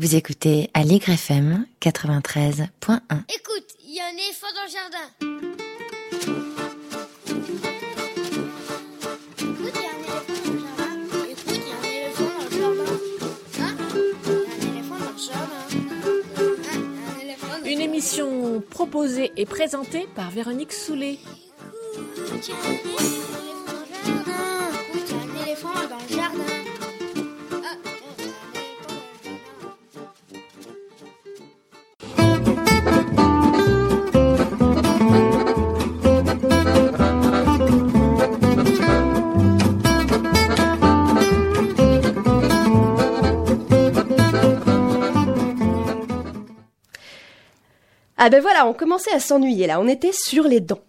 Vous écoutez Allegre FM 93.1. Écoute, il y a un éléphant dans le jardin. Écoute, il y a un éléphant dans le jardin. Écoute, il y a un éléphant dans le jardin. Hein un éléphant dans le jardin. Hein Il y a un éléphant dans le Une émission proposée et présentée par Véronique Soulet. Écoute, Ah ben voilà, on commençait à s'ennuyer là, on était sur les dents.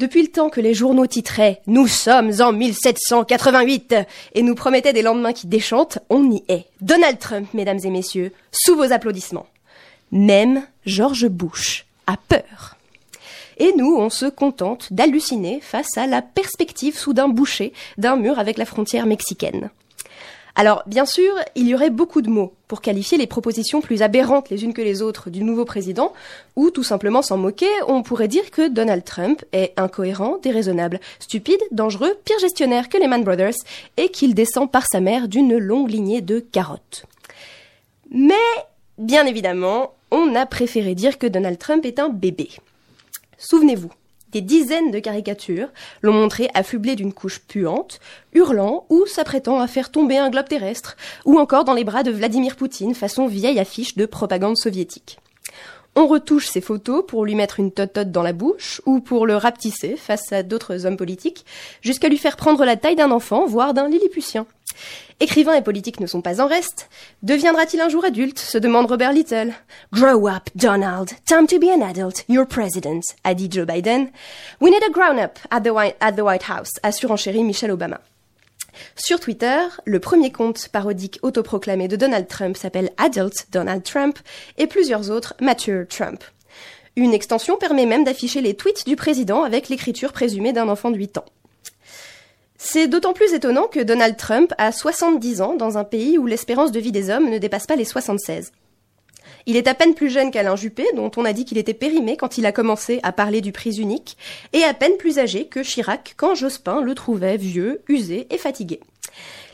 Depuis le temps que les journaux titraient « Nous sommes en 1788 » et nous promettaient des lendemains qui déchantent, on y est. Donald Trump, mesdames et messieurs, sous vos applaudissements. Même George Bush a peur. Et nous, on se contente d'halluciner face à la perspective soudain bouchée d'un mur avec la frontière mexicaine. Alors, bien sûr, il y aurait beaucoup de mots pour qualifier les propositions plus aberrantes les unes que les autres du nouveau président, ou tout simplement s'en moquer, on pourrait dire que Donald Trump est incohérent, déraisonnable, stupide, dangereux, pire gestionnaire que les Mann Brothers, et qu'il descend par sa mère d'une longue lignée de carottes. Mais, bien évidemment, on a préféré dire que Donald Trump est un bébé. Souvenez-vous, des dizaines de caricatures l'ont montré affublé d'une couche puante, hurlant ou s'apprêtant à faire tomber un globe terrestre, ou encore dans les bras de Vladimir Poutine façon vieille affiche de propagande soviétique. On retouche ses photos pour lui mettre une totote dans la bouche ou pour le rapetisser face à d'autres hommes politiques, jusqu'à lui faire prendre la taille d'un enfant, voire d'un lilliputien. Écrivains et politiques ne sont pas en reste. Deviendra-t-il un jour adulte se demande Robert Little. Grow up, Donald. Time to be an adult. You're president, a dit Joe Biden. We need a grown-up at, the White- at the White House, a surenchéri Michelle Obama. Sur Twitter, le premier compte parodique autoproclamé de Donald Trump s'appelle Adult Donald Trump et plusieurs autres Mature Trump. Une extension permet même d'afficher les tweets du président avec l'écriture présumée d'un enfant de 8 ans. C'est d'autant plus étonnant que Donald Trump a 70 ans dans un pays où l'espérance de vie des hommes ne dépasse pas les 76. Il est à peine plus jeune qu'Alain Juppé, dont on a dit qu'il était périmé quand il a commencé à parler du prix unique, et à peine plus âgé que Chirac quand Jospin le trouvait vieux, usé et fatigué.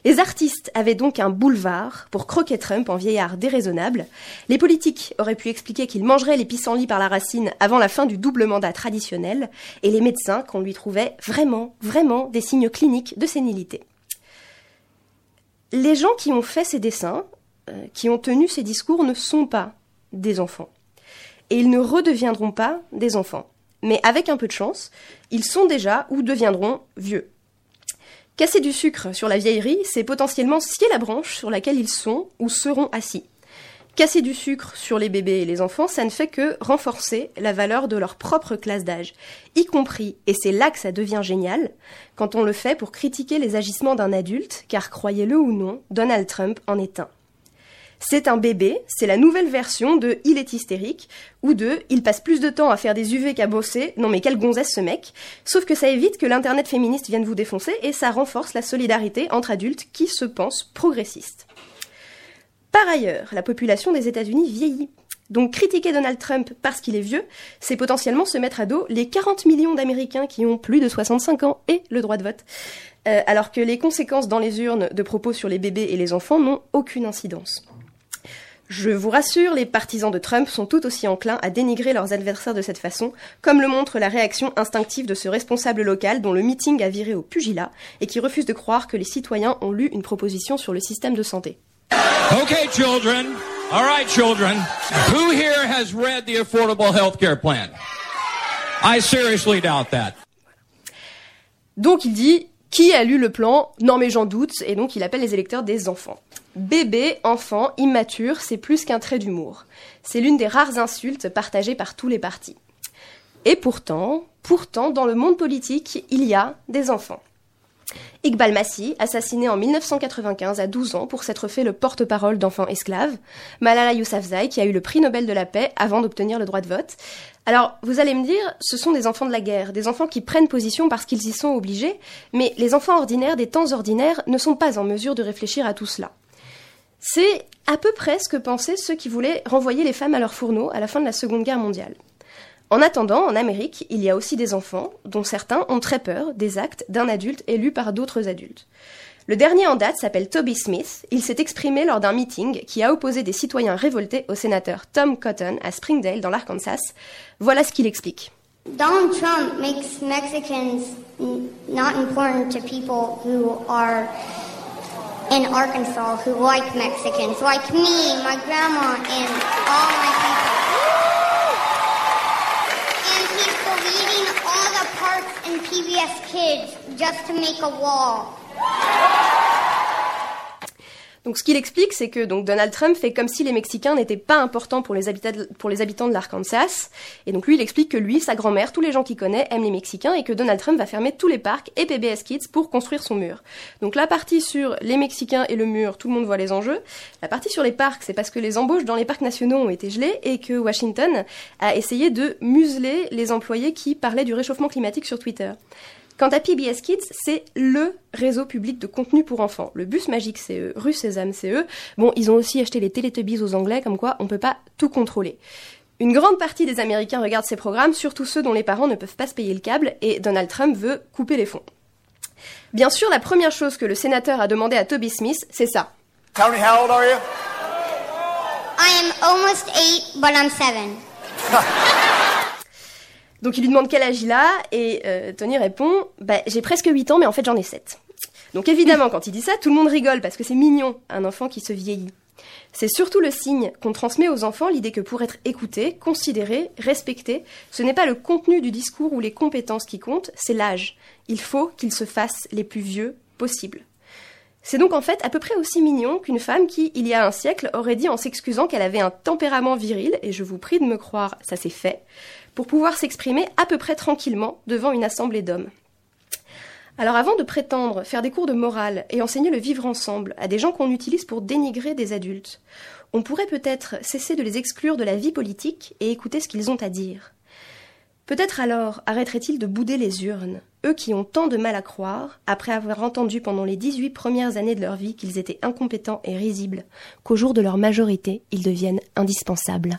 Les artistes avaient donc un boulevard pour croquer Trump en vieillard déraisonnable. Les politiques auraient pu expliquer qu'il mangerait les pissenlits par la racine avant la fin du double mandat traditionnel, et les médecins qu'on lui trouvait vraiment, vraiment des signes cliniques de sénilité. Les gens qui ont fait ces dessins, euh, qui ont tenu ces discours, ne sont pas des enfants. Et ils ne redeviendront pas des enfants. Mais avec un peu de chance, ils sont déjà ou deviendront vieux. Casser du sucre sur la vieillerie, c'est potentiellement scier la branche sur laquelle ils sont ou seront assis. Casser du sucre sur les bébés et les enfants, ça ne fait que renforcer la valeur de leur propre classe d'âge, y compris, et c'est là que ça devient génial, quand on le fait pour critiquer les agissements d'un adulte, car croyez-le ou non, Donald Trump en est un. C'est un bébé, c'est la nouvelle version de Il est hystérique, ou de Il passe plus de temps à faire des UV qu'à bosser, non mais quelle gonzesse ce mec, sauf que ça évite que l'internet féministe vienne vous défoncer et ça renforce la solidarité entre adultes qui se pensent progressistes. Par ailleurs, la population des États-Unis vieillit. Donc critiquer Donald Trump parce qu'il est vieux, c'est potentiellement se mettre à dos les 40 millions d'Américains qui ont plus de 65 ans et le droit de vote. Euh, alors que les conséquences dans les urnes de propos sur les bébés et les enfants n'ont aucune incidence. Je vous rassure, les partisans de Trump sont tout aussi enclins à dénigrer leurs adversaires de cette façon, comme le montre la réaction instinctive de ce responsable local dont le meeting a viré au pugilat et qui refuse de croire que les citoyens ont lu une proposition sur le système de santé. Okay, children. All right, children. Who here has read the Affordable Health Care Plan? I seriously doubt that. Donc il dit qui a lu le plan? Non mais j'en doute, et donc il appelle les électeurs des enfants. Bébé, enfant, immature, c'est plus qu'un trait d'humour. C'est l'une des rares insultes partagées par tous les partis. Et pourtant, pourtant, dans le monde politique, il y a des enfants. Iqbal Massi, assassiné en 1995 à 12 ans pour s'être fait le porte-parole d'enfants esclaves. Malala Yousafzai, qui a eu le prix Nobel de la paix avant d'obtenir le droit de vote. Alors, vous allez me dire, ce sont des enfants de la guerre, des enfants qui prennent position parce qu'ils y sont obligés, mais les enfants ordinaires des temps ordinaires ne sont pas en mesure de réfléchir à tout cela. C'est à peu près ce que pensaient ceux qui voulaient renvoyer les femmes à leur fourneau à la fin de la Seconde Guerre mondiale. En attendant, en Amérique, il y a aussi des enfants, dont certains ont très peur des actes d'un adulte élu par d'autres adultes. Le dernier en date s'appelle Toby Smith. Il s'est exprimé lors d'un meeting qui a opposé des citoyens révoltés au sénateur Tom Cotton à Springdale, dans l'Arkansas. Voilà ce qu'il explique. Donald Trump makes Mexicans not to people who are in Arkansas who like Mexicans, like me, my grandma, and all my people. And he's deleting all the parts in PBS Kids just to make a wall. Donc ce qu'il explique, c'est que donc Donald Trump fait comme si les Mexicains n'étaient pas importants pour les, pour les habitants de l'Arkansas. Et donc lui, il explique que lui, sa grand-mère, tous les gens qu'il connaît aiment les Mexicains et que Donald Trump va fermer tous les parcs et PBS Kids pour construire son mur. Donc la partie sur les Mexicains et le mur, tout le monde voit les enjeux. La partie sur les parcs, c'est parce que les embauches dans les parcs nationaux ont été gelées et que Washington a essayé de museler les employés qui parlaient du réchauffement climatique sur Twitter. Quant à PBS Kids, c'est LE réseau public de contenu pour enfants. Le bus magique, c'est eux. Rue Sésame, c'est eux. Bon, ils ont aussi acheté les Teletubbies aux Anglais, comme quoi on peut pas tout contrôler. Une grande partie des Américains regardent ces programmes, surtout ceux dont les parents ne peuvent pas se payer le câble, et Donald Trump veut couper les fonds. Bien sûr, la première chose que le sénateur a demandé à Toby Smith, c'est ça. Tony, how old are you? I am almost eight, but I'm seven. Donc il lui demande quel âge il a, et euh, Tony répond bah, J'ai presque 8 ans, mais en fait j'en ai 7. Donc évidemment, quand il dit ça, tout le monde rigole parce que c'est mignon, un enfant qui se vieillit. C'est surtout le signe qu'on transmet aux enfants l'idée que pour être écouté, considéré, respecté, ce n'est pas le contenu du discours ou les compétences qui comptent, c'est l'âge. Il faut qu'ils se fassent les plus vieux possibles. C'est donc en fait à peu près aussi mignon qu'une femme qui, il y a un siècle, aurait dit en s'excusant qu'elle avait un tempérament viril, et je vous prie de me croire, ça s'est fait, pour pouvoir s'exprimer à peu près tranquillement devant une assemblée d'hommes. Alors avant de prétendre faire des cours de morale et enseigner le vivre ensemble à des gens qu'on utilise pour dénigrer des adultes, on pourrait peut-être cesser de les exclure de la vie politique et écouter ce qu'ils ont à dire. Peut-être alors arrêteraient-ils de bouder les urnes, eux qui ont tant de mal à croire, après avoir entendu pendant les 18 premières années de leur vie qu'ils étaient incompétents et risibles, qu'au jour de leur majorité, ils deviennent indispensables.